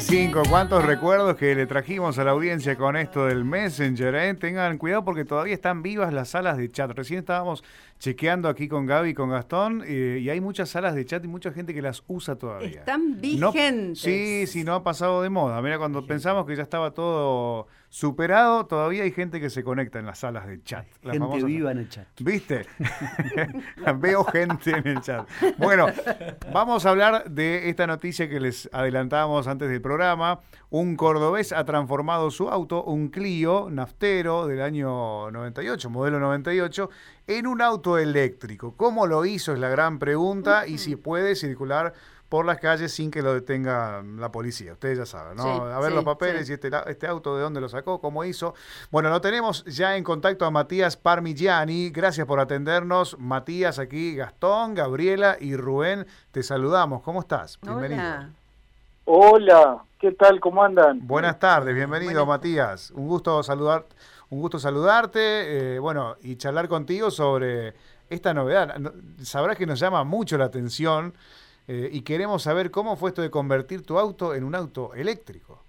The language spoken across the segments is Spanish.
635, cuántos recuerdos que le trajimos a la audiencia con esto del Messenger. eh? Tengan cuidado porque todavía están vivas las salas de chat. Recién estábamos chequeando aquí con Gaby y con Gastón eh, y hay muchas salas de chat y mucha gente que las usa todavía. Están No- vigentes. sí, sí, no ha pasado de moda. Mira, cuando pensamos que ya estaba todo superado, todavía hay gente que se conecta en las salas de chat. Gente famosas- viva en el chat. ¿Viste? Veo gente en el chat. Bueno, vamos a hablar de esta noticia que les adelantábamos antes del programa. Un cordobés ha transformado su auto, un Clio naftero del año 98, modelo 98, en un auto eléctrico. ¿Cómo lo hizo? Es la gran pregunta. Y si puede circular por las calles sin que lo detenga la policía. Ustedes ya saben, ¿no? Sí, a ver sí, los papeles sí. y este, este auto de dónde lo sacó, cómo hizo. Bueno, lo tenemos ya en contacto a Matías Parmigiani. Gracias por atendernos. Matías aquí, Gastón, Gabriela y Rubén. Te saludamos. ¿Cómo estás? Bienvenido. Hola. Hola, ¿qué tal? ¿Cómo andan? Buenas tardes, bienvenido Buenas Matías. Un gusto saludar, un gusto saludarte, eh, bueno, y charlar contigo sobre esta novedad. No- Sabrás que nos llama mucho la atención eh, y queremos saber cómo fue esto de convertir tu auto en un auto eléctrico.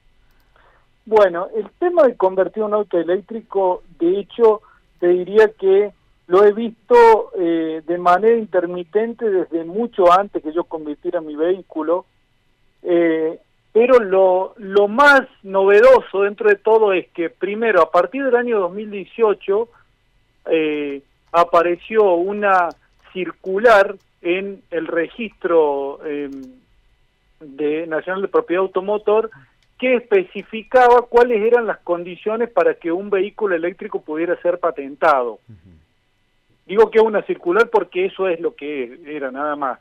Bueno, el tema de convertir un auto eléctrico, de hecho, te diría que lo he visto eh, de manera intermitente desde mucho antes que yo convirtiera mi vehículo, eh, pero lo, lo más novedoso dentro de todo es que, primero, a partir del año 2018, eh, apareció una circular en el registro eh, de Nacional de Propiedad Automotor que especificaba cuáles eran las condiciones para que un vehículo eléctrico pudiera ser patentado. Digo que una circular porque eso es lo que era nada más.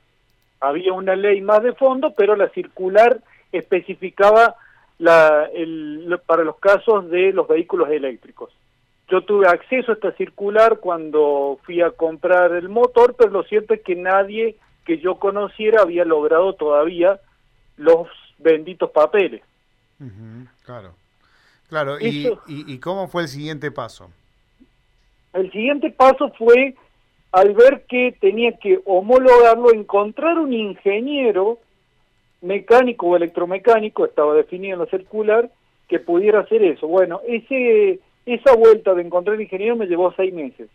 Había una ley más de fondo, pero la circular especificaba la, el, para los casos de los vehículos eléctricos. Yo tuve acceso a esta circular cuando fui a comprar el motor, pero lo cierto es que nadie que yo conociera había logrado todavía los benditos papeles. Claro. Claro, y, Eso- y- y cómo fue el siguiente paso? El siguiente paso fue, al ver que tenía que homologarlo, encontrar un ingeniero mecánico o electromecánico, estaba definido en la circular, que pudiera hacer eso. Bueno, ese esa vuelta de encontrar ingeniero me llevó seis meses,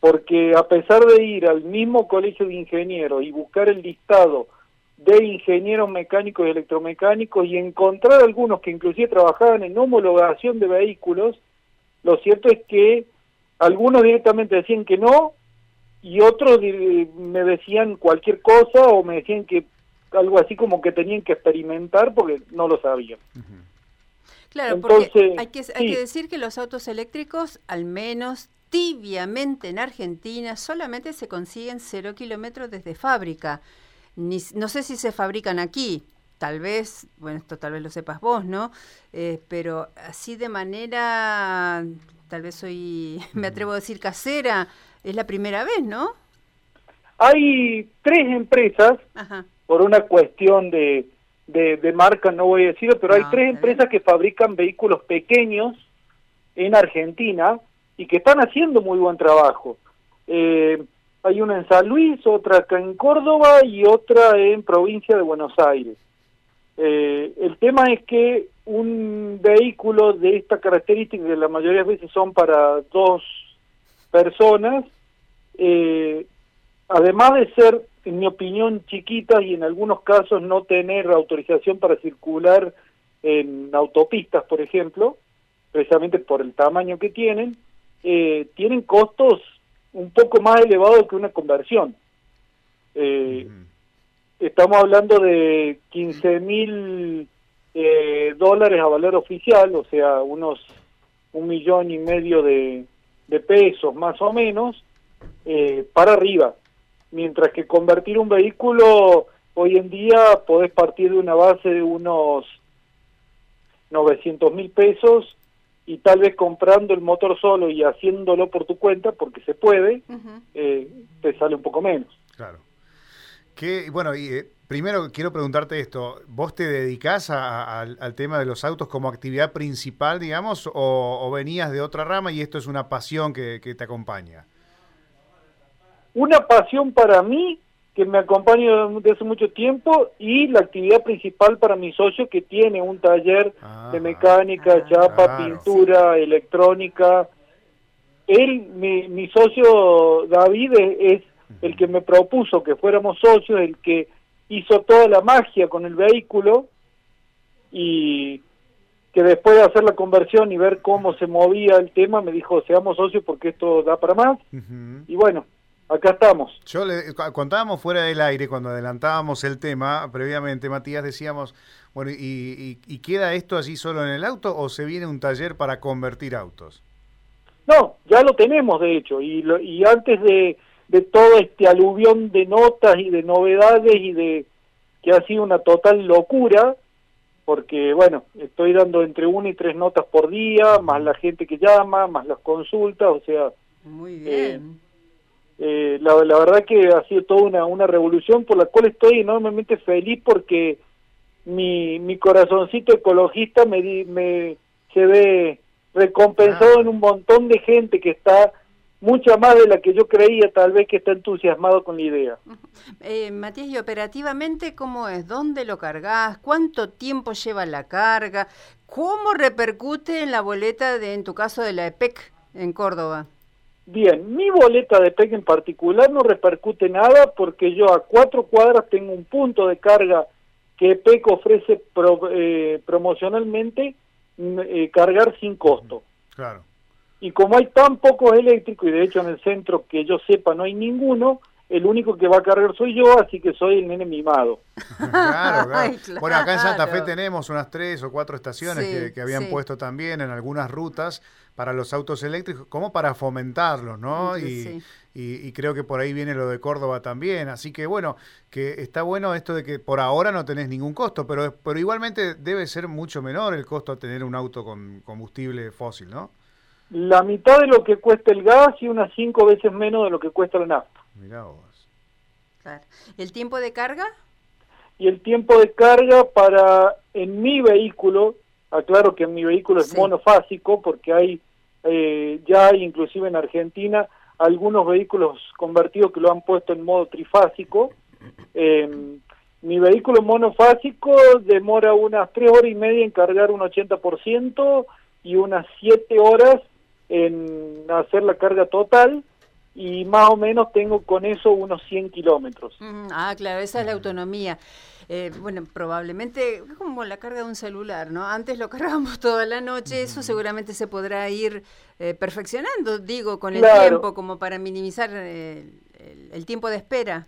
porque a pesar de ir al mismo colegio de ingenieros y buscar el listado de ingenieros mecánicos y electromecánicos y encontrar algunos que inclusive trabajaban en homologación de vehículos, lo cierto es que algunos directamente decían que no y otros di- me decían cualquier cosa o me decían que algo así como que tenían que experimentar porque no lo sabían. Claro, porque Entonces, hay que, hay sí. que decir que los autos eléctricos, al menos tibiamente en Argentina, solamente se consiguen cero kilómetros desde fábrica. Ni, no sé si se fabrican aquí, tal vez, bueno, esto tal vez lo sepas vos, ¿no? Eh, pero así de manera, tal vez soy, me atrevo a decir casera, es la primera vez, ¿no? Hay tres empresas, Ajá. por una cuestión de, de, de marca no voy a decirlo, pero hay No, tres empresas que fabrican vehículos pequeños en Argentina y que están haciendo muy buen trabajo. Eh, hay una en San Luis, otra acá en Córdoba y otra en provincia de Buenos Aires. Eh, el tema es que un vehículo de esta característica, que la mayoría de veces son para dos personas, eh, además de ser, en mi opinión, chiquitas y en algunos casos no tener autorización para circular en autopistas, por ejemplo, precisamente por el tamaño que tienen, eh, tienen costos un poco más elevados que una conversión. Eh. Estamos hablando de 15 mil eh, dólares a valor oficial, o sea, unos un millón y medio de, de pesos más o menos, para arriba. Mientras que convertir un vehículo hoy en día podés partir de una base de unos 900 mil pesos y tal vez comprando el motor solo y haciéndolo por tu cuenta, porque se puede, eh, te sale un poco menos. Claro. Que, bueno, y, eh, primero quiero preguntarte esto. ¿Vos te dedicás a- a- al, al tema de los autos como actividad principal, digamos, o, o venías de otra rama y esto es una pasión que, que te acompaña? Una pasión para mí que me acompaña desde hace mucho tiempo y la actividad principal para mi socio que tiene un taller Ah, de mecánica, ah, chapa, claro. pintura, electrónica. Él, mi, mi socio David es, es el que me propuso que fuéramos socios, el que hizo toda la magia con el vehículo y que después de hacer la conversión y ver cómo se movía el tema, me dijo, seamos socios porque esto da para más. Y bueno, acá estamos. Yo le contábamos fuera del aire cuando adelantábamos el tema previamente, Matías, decíamos, bueno, ¿y, y- y queda esto así solo en el auto o se viene un taller para convertir autos? No, ya lo tenemos de hecho, y, lo- y antes de, de todo este aluvión de notas y de novedades y de que ha sido una total locura, porque bueno, estoy dando entre una y tres notas por día, más la gente que llama, más las consultas, o sea, Muy bien. eh, la, la verdad que ha sido toda una, una revolución por la cual estoy enormemente feliz porque mi, mi corazoncito ecologista me, di- me se ve recompensado Ah. en un montón de gente que está mucha más de la que yo creía tal vez que está entusiasmado con la idea. Eh, Matías, ¿y operativamente cómo es? ¿Dónde lo cargas? ¿Cuánto tiempo lleva la carga? ¿Cómo repercute en la boleta de, en tu caso, de la EPEC en Córdoba? Bien, mi boleta de PEC en particular no repercute nada porque yo a cuatro cuadras tengo un punto de carga que PEC ofrece pro- eh, promocionalmente mm, eh, cargar sin costo. Claro. Y como hay tan pocos eléctricos, y de hecho en el centro que yo sepa no hay ninguno, el único que va a cargar soy yo, así que soy el nene mimado. Claro, claro. Ay, Bueno, acá en Santa Fe tenemos unas tres o cuatro estaciones Sí, que, que habían sí. puesto también en algunas rutas para los autos eléctricos, como para fomentarlos, ¿no? Sí, Y, sí. y- y creo que por ahí viene lo de Córdoba también. Así que bueno, que está bueno esto de que por ahora no tenés ningún costo, pero, pero igualmente debe ser mucho menor el costo a tener un auto con combustible fósil, ¿no? La mitad de lo que cuesta el gas y unas cinco veces menos de lo que cuesta la nafta. Mirá vos. Claro. ¿El tiempo de carga? Y el tiempo de carga para, en mi vehículo, aclaro que mi vehículo es Sí. monofásico, porque hay, eh, ya hay inclusive en Argentina, algunos vehículos convertidos que lo han puesto en modo trifásico. Eh, mi vehículo monofásico demora unas tres horas y media en cargar un 80% y unas siete horas en hacer la carga total y más o menos tengo con eso unos 100 kilómetros. Mm, Ah, claro, esa es la autonomía. Eh, bueno, probablemente es como la carga de un celular, ¿no? Antes lo cargábamos toda la noche, eso seguramente se podrá ir eh, perfeccionando, digo, con el Claro. tiempo, como para minimizar eh, el, el tiempo de espera.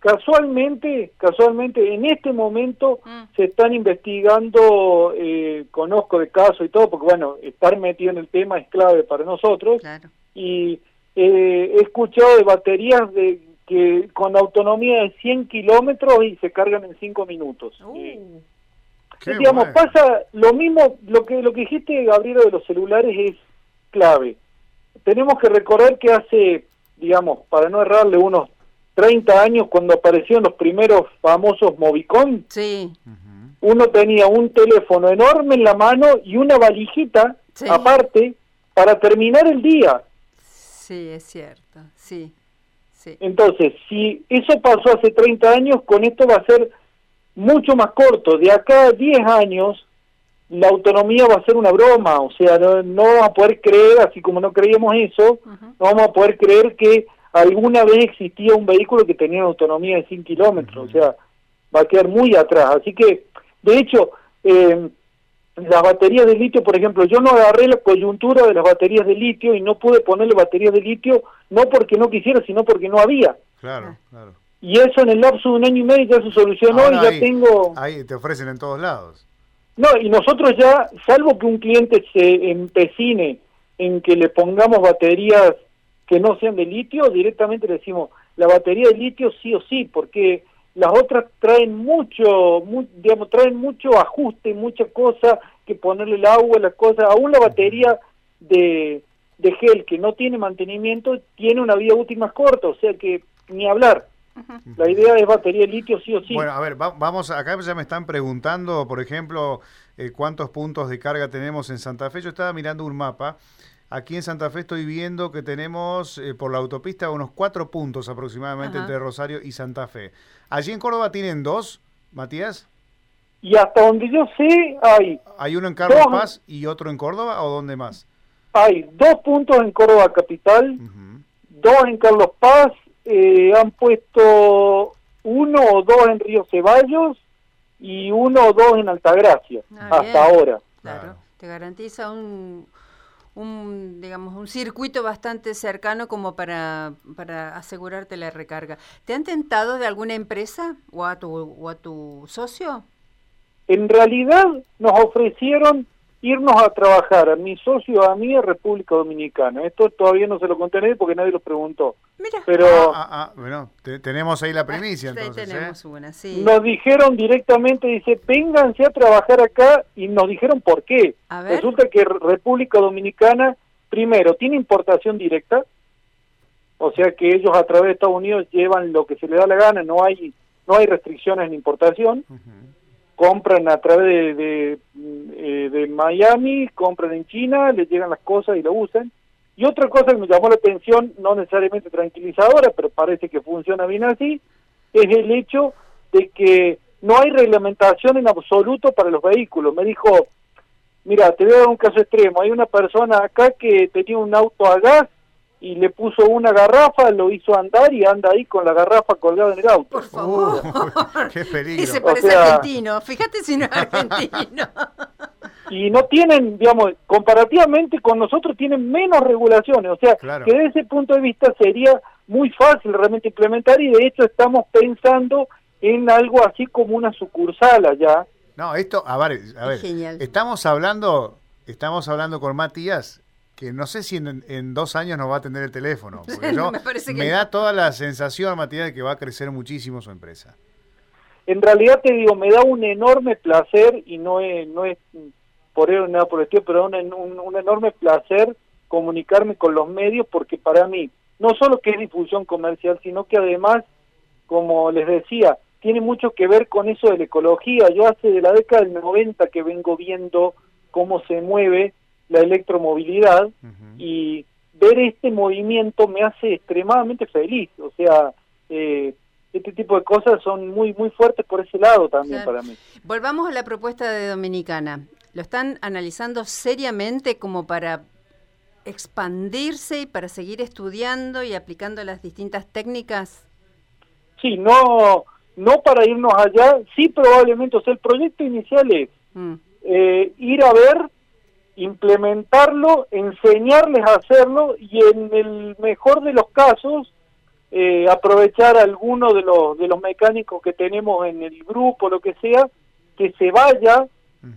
Casualmente, casualmente, en este momento Mm. se están investigando, eh, conozco de caso y todo, porque bueno, estar metido en el tema es clave para nosotros, Claro. y eh, he escuchado de baterías de que con autonomía de 100 kilómetros y se cargan en 5 minutos. Eh, Uh, Qué digamos, bueno. pasa lo mismo, lo que lo que dijiste, Gabriela, de los celulares es clave. Tenemos que recordar que hace, digamos, para no errarle, unos 30 años, cuando aparecieron los primeros famosos Movicon, sí, uno tenía un teléfono enorme en la mano y una valijita Sí. aparte para terminar el día. sí, es cierto, sí, sí. Entonces, si eso pasó hace 30 años, con esto va a ser mucho más corto. De acá a 10 años, la autonomía va a ser una broma. O sea, no, no vamos a poder creer, así como no creíamos eso, no vamos a poder creer que alguna vez existía un vehículo que tenía una autonomía de 100 kilómetros. O sea, va a quedar muy atrás. Así que, de hecho, eh, las baterías de litio, por ejemplo, yo no agarré la coyuntura de las baterías de litio y no pude ponerle baterías de litio, no porque no quisiera, sino porque no había. Claro, claro. Y eso en el lapso de un año y medio ya se solucionó Ahora y ya ahí- tengo... Ahí te ofrecen en todos lados. No, y nosotros ya, salvo que un cliente se empecine en que le pongamos baterías que no sean de litio, directamente le decimos, la batería de litio sí o sí, porque las otras traen mucho, mu- digamos, traen mucho ajuste, mucha cosa que ponerle el agua, las cosas, aún la batería de, de gel que no tiene mantenimiento tiene una vida útil más corta, o sea que ni hablar. La idea es batería de litio sí o sí. Bueno, a ver, va- vamos, acá ya me están preguntando, por ejemplo, eh, cuántos puntos de carga tenemos en Santa Fe. Yo estaba mirando un mapa. Aquí en Santa Fe estoy viendo que tenemos eh, por la autopista unos cuatro puntos aproximadamente Ajá. entre Rosario y Santa Fe. Allí en Córdoba tienen dos, Matías. Y hasta donde yo sé, hay, ¿Hay uno en Carlos Dos. Paz y otro en Córdoba o dónde más? hay dos puntos en Córdoba Capital, dos en Carlos Paz, eh, han puesto uno o dos en Río Ceballos y uno o dos en Altagracia, Ah, hasta bien. ahora. Claro, Claro. te garantiza un, un, digamos, un circuito bastante cercano como para, para asegurarte la recarga. ¿Te han tentado de alguna empresa o a tu, o a tu socio? En realidad nos ofrecieron irnos a trabajar a mi socio, a mí, a República Dominicana. Esto todavía no se lo conté a nadie porque nadie lo preguntó. Mira, Pero Ah, ah, bueno, te- tenemos ahí la primicia ahí entonces. ¿eh? tenemos una, sí. nos dijeron directamente, dice, vénganse a trabajar acá y nos dijeron por qué. A ver. Resulta que República Dominicana, primero, tiene importación directa, o sea que ellos a través de Estados Unidos llevan lo que se les da la gana, no hay no hay restricciones en importación, Ujú. Compran a través de, de, eh, de Miami, compran en China, les llegan las cosas y lo usan. Y otra cosa que me llamó la atención, no necesariamente tranquilizadora, pero parece que funciona bien así, es el hecho de que no hay reglamentación en absoluto para los vehículos. Me dijo, mira, te voy a dar un caso extremo, hay una persona acá que tenía un auto a gas y le puso una garrafa, lo hizo andar y anda ahí con la garrafa colgada en el auto. Por favor. Uh, qué peligro. Ese parece sea- argentino. Fíjate si no es argentino. y no tienen, digamos, comparativamente con nosotros tienen menos regulaciones, o sea, Claro. que desde ese punto de vista sería muy fácil realmente implementar y de hecho estamos pensando en algo así como una sucursal allá. No, esto, a ver, a ver, Genial. estamos hablando, estamos hablando con Matías, que no sé si en, en dos años nos va a atender el teléfono, porque yo- Me que da toda la sensación, Matías, de que va a crecer muchísimo su empresa. En realidad te digo, me da un enorme placer y no es, no es por ello nada por el estilo, pero un, un, un enorme placer comunicarme con los medios porque para mí no solo que es difusión comercial, sino que además, como les decía, tiene mucho que ver con eso de la ecología. Yo hace de la década del 90 que vengo viendo cómo se mueve la electromovilidad y ver este movimiento me hace extremadamente feliz. O sea, eh, este tipo de cosas son muy muy fuertes por ese lado también Claro. para mí. Volvamos a la propuesta de Dominicana. ¿Lo están analizando seriamente como para expandirse y para seguir estudiando y aplicando las distintas técnicas? Sí, no no para irnos allá, sí probablemente, o sea, el proyecto inicial es Mm. eh, ir a ver, implementarlo, enseñarles a hacerlo y en el mejor de los casos eh, aprovechar alguno de los de los mecánicos que tenemos en el grupo, lo que sea, que se vaya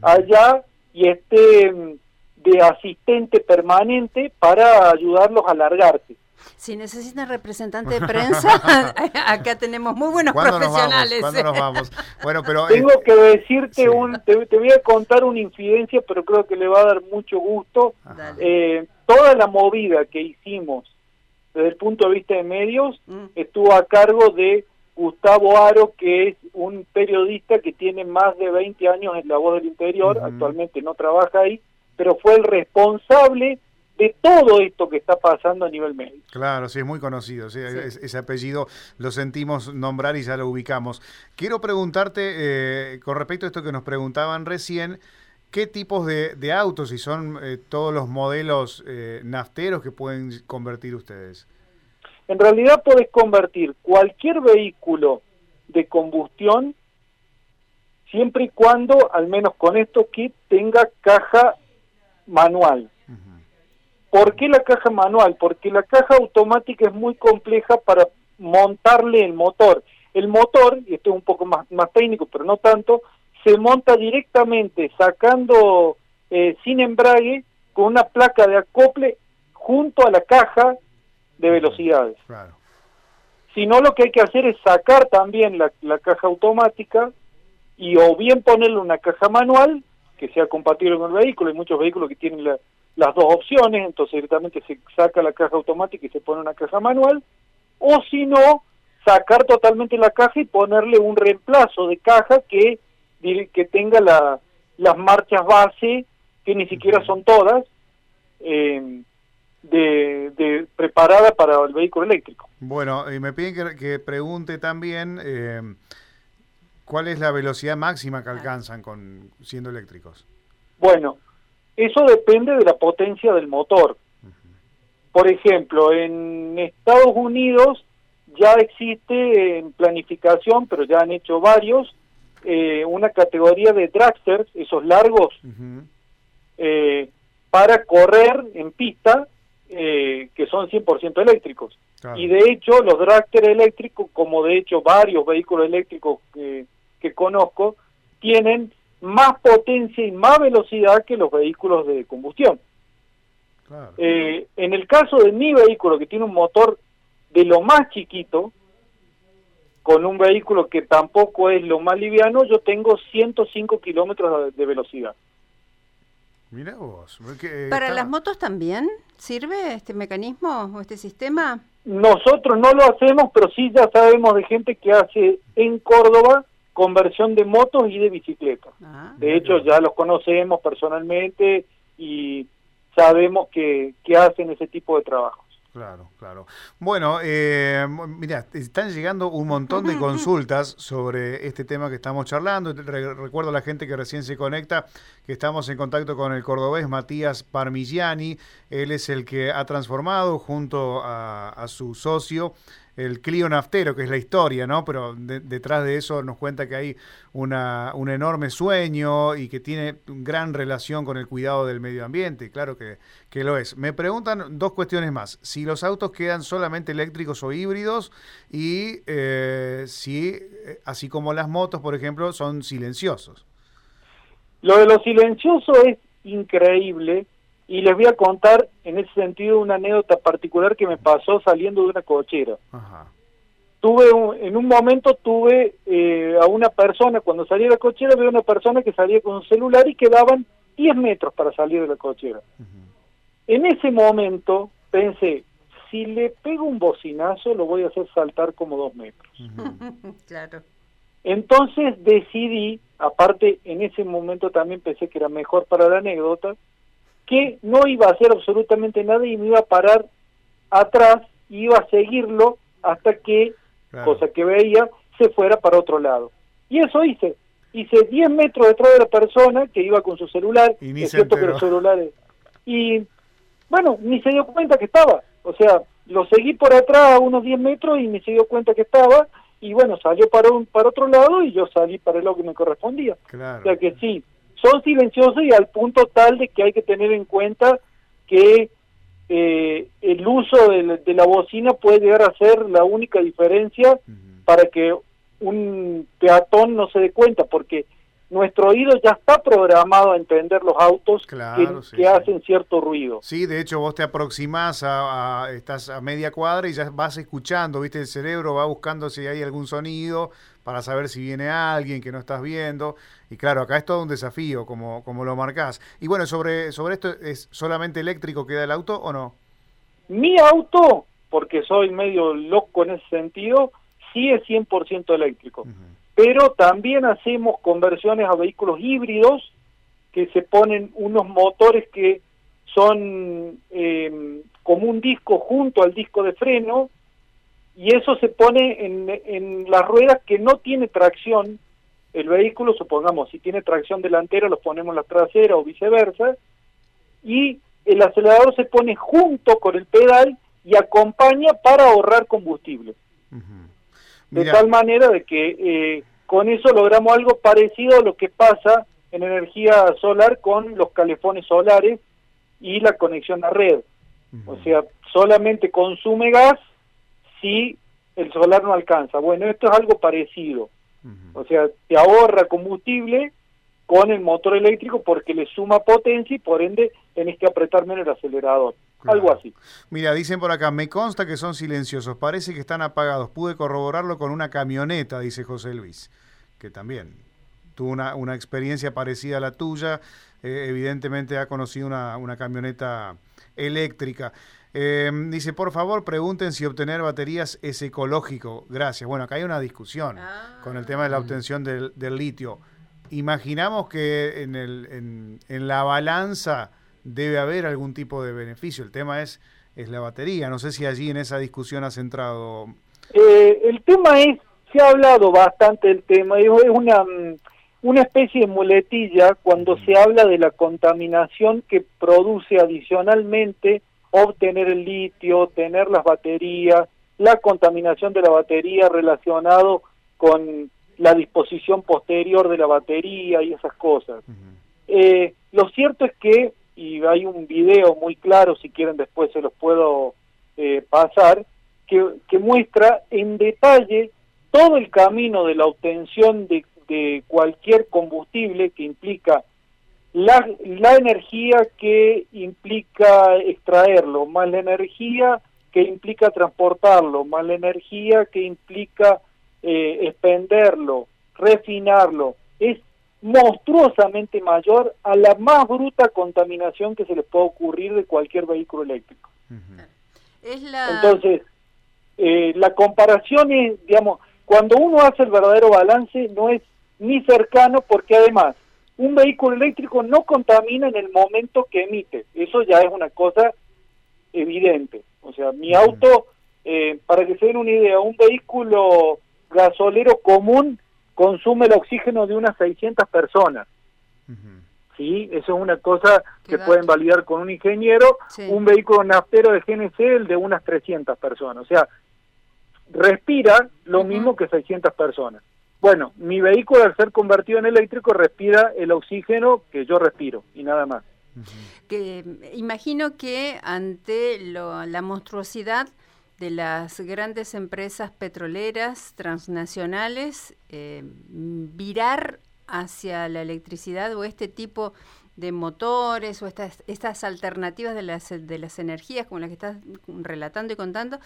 allá y esté mm, de asistente permanente para ayudarlos a largarse. Si necesitan representante de prensa, acá tenemos muy buenos ¿Cuándo nos vamos? profesionales. ¿Cuándo nos vamos? Bueno, pero... Tengo eh, que decirte sí. un, te, te voy a contar una infidencia, pero creo que le va a dar mucho gusto. Eh, toda la movida que hicimos desde el punto de vista de medios Mm. estuvo a cargo de Gustavo Aro, que es un periodista que tiene más de 20 años en La Voz del Interior, actualmente no trabaja ahí, pero fue el responsable de todo esto que está pasando a nivel medio. Claro, sí, es muy conocido. sí, Sí. es- ese apellido lo sentimos nombrar y ya lo ubicamos. Quiero preguntarte, eh, con respecto a esto que nos preguntaban recién, ¿qué tipos de, de autos, y son eh, todos los modelos eh, nafteros que pueden convertir ustedes? En realidad podés convertir cualquier vehículo de combustión siempre y cuando, al menos con esto, que tenga caja manual. ¿Por qué la caja manual? Porque la caja automática es muy compleja para montarle el motor. El motor, y esto es un poco más, más técnico, pero no tanto, se monta directamente sacando eh, sin embrague con una placa de acople junto a la caja de velocidades. Claro. Si no, lo que hay que hacer es sacar también la, la caja automática y o bien ponerle una caja manual que sea compatible con el vehículo. Hay muchos vehículos que tienen la- las dos opciones, entonces directamente se saca la caja automática y se pone una caja manual. O si no, sacar totalmente la caja y ponerle un reemplazo de caja que, que tenga la- las marchas base, que ni siquiera son todas, eh, de, preparada para el vehículo eléctrico. Bueno, y me piden que, pregunte también eh, cuál es la velocidad máxima que alcanzan con siendo eléctricos. Bueno, eso depende de la potencia del motor. Por ejemplo, en Estados Unidos ya existe en planificación, pero ya han hecho varios, eh, una categoría de dragsters, esos largos, eh, para correr en pista, eh, que son 100% eléctricos. Y de hecho, los dragsters eléctricos, como de hecho varios vehículos eléctricos que, que conozco, tienen más potencia y más velocidad que los vehículos de combustión. Eh, en el caso de mi vehículo, que tiene un motor de lo más chiquito, con un vehículo que tampoco es lo más liviano, yo tengo 105 kilómetros de velocidad. Mira vos. ¿Para las motos también sirve este mecanismo o este sistema? Nosotros no lo hacemos, pero sí ya sabemos de gente que hace en Córdoba conversión de motos y de bicicletas. Ah. de hecho, ya los conocemos personalmente y sabemos que, que hacen ese tipo de trabajos. Claro, claro. Bueno, eh, mira, están llegando un montón de consultas sobre este tema que estamos charlando. recuerdo a la gente que recién se conecta que estamos en contacto con el cordobés Matías Parmigiani. Él es el que ha transformado junto a su socio el Clio Naftero, que es la historia, ¿no? Pero detrás de eso nos cuenta que hay una, un enorme sueño y que tiene gran relación con el cuidado del medio ambiente, claro que, que lo es. Me preguntan dos cuestiones más, si los autos quedan solamente eléctricos o híbridos y eh, si, eh, así como las motos, por ejemplo, son silenciosos. Lo de lo silencioso es increíble y les voy a contar en ese sentido una anécdota particular que me pasó saliendo de una cochera. Tuve en un momento tuve eh, a una persona, cuando salí de la cochera, veo una persona que salía con un celular y quedaban 10 metros para salir de la cochera. En ese momento pensé, si le pego un bocinazo lo voy a hacer saltar como dos metros. claro. Entonces decidí, aparte en ese momento también pensé que era mejor para la anécdota, que no iba a hacer absolutamente nada y me iba a parar atrás y iba a seguirlo hasta que, cosa que veía, se fuera para otro lado. Y eso hice. Hice 10 metros detrás de la persona que iba con su celular. Y es cierto que los celulares... Y bueno, ni se dio cuenta que estaba. O sea, lo seguí por atrás a unos 10 metros y ni se dio cuenta que estaba. Y bueno, salió para, un, para otro lado y yo salí para el lado que me correspondía. O sea que sí, son silenciosos y al punto tal de que hay que tener en cuenta que eh, el uso de la, bocina puede llegar a ser la única diferencia para que un peatón no se dé cuenta, porque nuestro oído ya está programado a entender los autos que, hacen cierto ruido. Sí, de hecho vos te aproximás a, estás a media cuadra y ya vas escuchando, viste, el cerebro va buscando si hay algún sonido para saber si viene alguien que no estás viendo. Y claro, acá es todo un desafío, como, como lo marcás. Y bueno, sobre, sobre esto, ¿es solamente eléctrico queda el auto o no? Mi auto, porque soy medio loco en ese sentido, sí es 100% eléctrico pero también hacemos conversiones a vehículos híbridos que se ponen unos motores que son eh, como un disco junto al disco de freno y eso se pone en, en las ruedas que no tiene tracción el vehículo, supongamos, si tiene tracción delantera, lo ponemos la trasera o viceversa, y el acelerador se pone junto con el pedal y acompaña para ahorrar combustible. De tal manera de que eh, con eso logramos algo parecido a lo que pasa en energía solar con los calefones solares y la conexión a red. O sea, solamente consume gas si el solar no alcanza. Bueno, esto es algo parecido. O sea, te ahorra combustible con el motor eléctrico porque le suma potencia y por ende tenés que apretar menos el acelerador. Algo así. Mira, dicen por acá, me consta que son silenciosos, parece que están apagados. Pude corroborarlo con una camioneta, dice José Luis, que también tuvo una, una experiencia parecida a la tuya. Eh, evidentemente ha conocido una, una camioneta eléctrica. Eh, dice, por favor, pregunten si obtener baterías es ecológico. Gracias. Bueno, acá hay una discusión con el tema de la obtención del litio imaginamos que en, el, en, la balanza debe haber algún tipo de beneficio. El tema es, es la batería. No sé si allí en esa discusión has entrado. Eh, el tema es, se ha hablado bastante del tema, es una, mm, una especie de muletilla cuando se habla de la contaminación que produce adicionalmente obtener el litio, tener las baterías, la contaminación de la batería relacionado con la disposición posterior de la batería y esas cosas. eh, lo cierto es que, y hay un video muy claro, si quieren después se los puedo eh, pasar, que, que, muestra en detalle todo el camino de la obtención de, de cualquier combustible que implica la, la energía que implica extraerlo, más la energía que implica transportarlo, más la energía que implica eh, expenderlo, refinarlo, es monstruosamente mayor a la más bruta contaminación que se les puede ocurrir de cualquier vehículo eléctrico. Uh -huh. es la... Entonces, eh, la comparación es, digamos, cuando uno hace el verdadero balance, no es ni cercano porque además un vehículo eléctrico no contamina en el momento que emite. Eso ya es una cosa evidente. O sea, mi auto, eh, para que se den una idea, un vehículo gasolero común consume el oxígeno de unas 600 personas. Uh -huh. Sí, eso es una cosa que pueden validar con un ingeniero. Sí. Un vehículo naftero de GNC, el de unas 300 personas. O sea, respira lo uh -huh. mismo que 600 personas. Bueno, mi vehículo al ser convertido en eléctrico respira el oxígeno que yo respiro y nada más. Que imagino que ante lo, la monstruosidad de las grandes empresas petroleras transnacionales, eh, virar hacia la electricidad o este tipo de motores o estas, estas alternativas de las, de las energías como las que estás relatando y contando,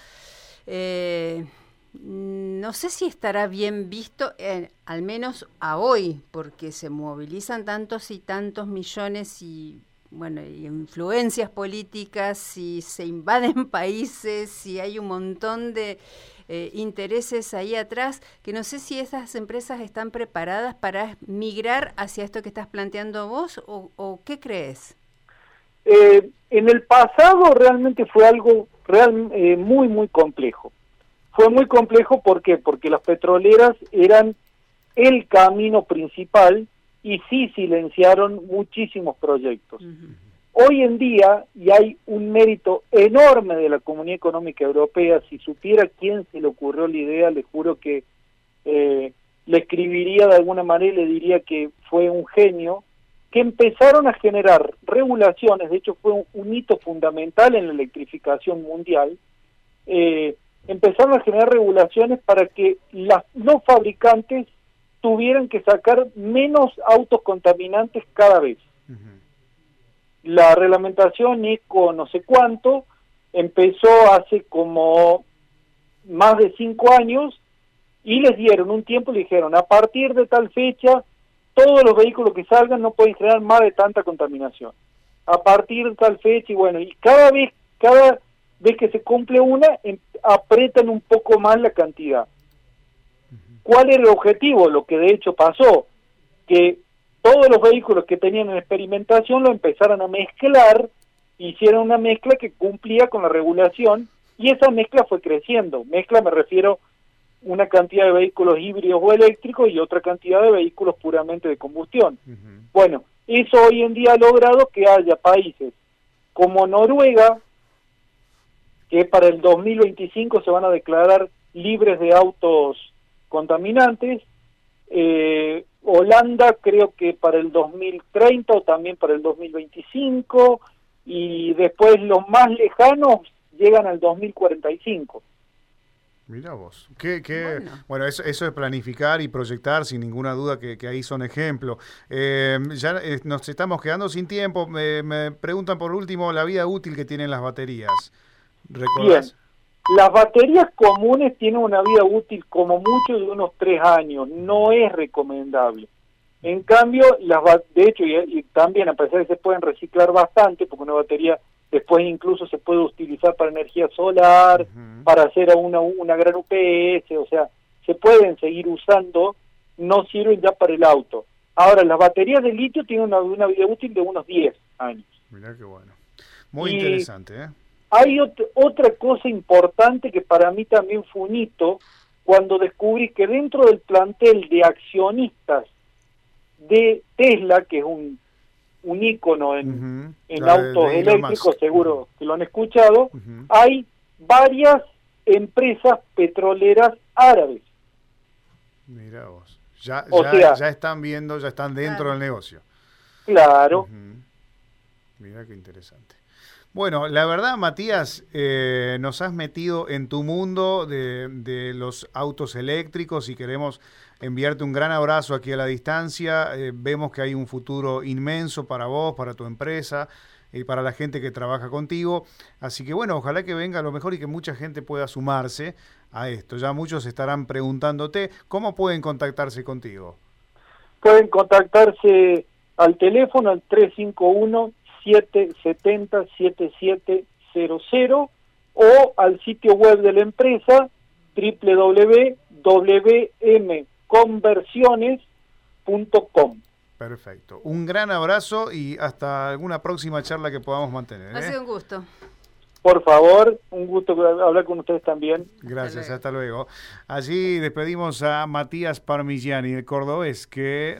eh, no sé si estará bien visto, eh, al menos a hoy, porque se movilizan tantos y tantos millones y bueno, y influencias políticas, y se invaden países, y hay un montón de eh, intereses ahí atrás, que no sé si esas empresas están preparadas para migrar hacia esto que estás planteando vos, o, qué crees? Eh, en el pasado realmente fue algo real, eh, muy, muy complejo. Fue muy complejo, ¿por qué? Porque las petroleras eran el camino principal y sí silenciaron muchísimos proyectos. Uh -huh. Hoy en día, y hay un mérito enorme de la Comunidad Económica Europea, si supiera quién se le ocurrió la idea, le juro que eh, le escribiría de alguna manera y le diría que fue un genio, que empezaron a generar regulaciones, de hecho fue un, un hito fundamental en la electrificación mundial, eh, empezaron a generar regulaciones para que las, los fabricantes tuvieran que sacar menos autos contaminantes cada vez. Uh -huh. La reglamentación ECO no sé cuánto empezó hace como más de cinco años y les dieron un tiempo y le dijeron a partir de tal fecha todos los vehículos que salgan no pueden generar más de tanta contaminación. A partir de tal fecha y bueno, y cada vez, cada vez que se cumple una, em, apretan un poco más la cantidad. ¿Cuál era el objetivo? Lo que de hecho pasó, que todos los vehículos que tenían en experimentación lo empezaron a mezclar, hicieron una mezcla que cumplía con la regulación y esa mezcla fue creciendo. Mezcla me refiero una cantidad de vehículos híbridos o eléctricos y otra cantidad de vehículos puramente de combustión. Uh -huh. Bueno, eso hoy en día ha logrado que haya países como Noruega, que para el 2025 se van a declarar libres de autos contaminantes, eh, Holanda creo que para el 2030 o también para el 2025 y después los más lejanos llegan al 2045. Mira vos, qué, qué, bueno, bueno eso, eso, es planificar y proyectar, sin ninguna duda que, que ahí son ejemplos. Eh, ya eh, nos estamos quedando sin tiempo. Me, me, preguntan por último la vida útil que tienen las baterías. ¿Recordás? Bien. Las baterías comunes tienen una vida útil como mucho de unos tres años, no es recomendable. En cambio, las de hecho, y, y también a pesar de que se pueden reciclar bastante, porque una batería después incluso se puede utilizar para energía solar, uh -huh. para hacer una, una gran UPS, o sea, se pueden seguir usando, no sirven ya para el auto. Ahora, las baterías de litio tienen una, una vida útil de unos 10 años. Mirá qué bueno. Muy interesante, ¿eh? Hay otra cosa importante que para mí también fue un hito cuando descubrí que dentro del plantel de accionistas de Tesla, que es un, un ícono en, en autos eléctricos, seguro que lo han escuchado, hay varias empresas petroleras árabes. Mira vos. Ya, ya, ya, están viendo, ya están dentro del negocio. Claro. Mira qué interesante. Bueno, la verdad, Matías, eh, nos has metido en tu mundo de, los autos eléctricos y queremos enviarte un gran abrazo aquí a la distancia. Eh, vemos que hay un futuro inmenso para vos, para tu empresa y para la gente que trabaja contigo. Así que bueno, ojalá que venga lo mejor y que mucha gente pueda sumarse a esto. Ya muchos estarán preguntándote cómo pueden contactarse contigo. Pueden contactarse al teléfono al 351 770 7700 o al sitio web de la empresa www.wmconversiones.com. Perfecto. Un gran abrazo y hasta alguna próxima charla que podamos mantener. Ha ¿eh? sido un gusto. Por favor, un gusto hablar con ustedes también. Gracias, hasta luego. Allí despedimos a Matías Parmigiani, el cordobés, que...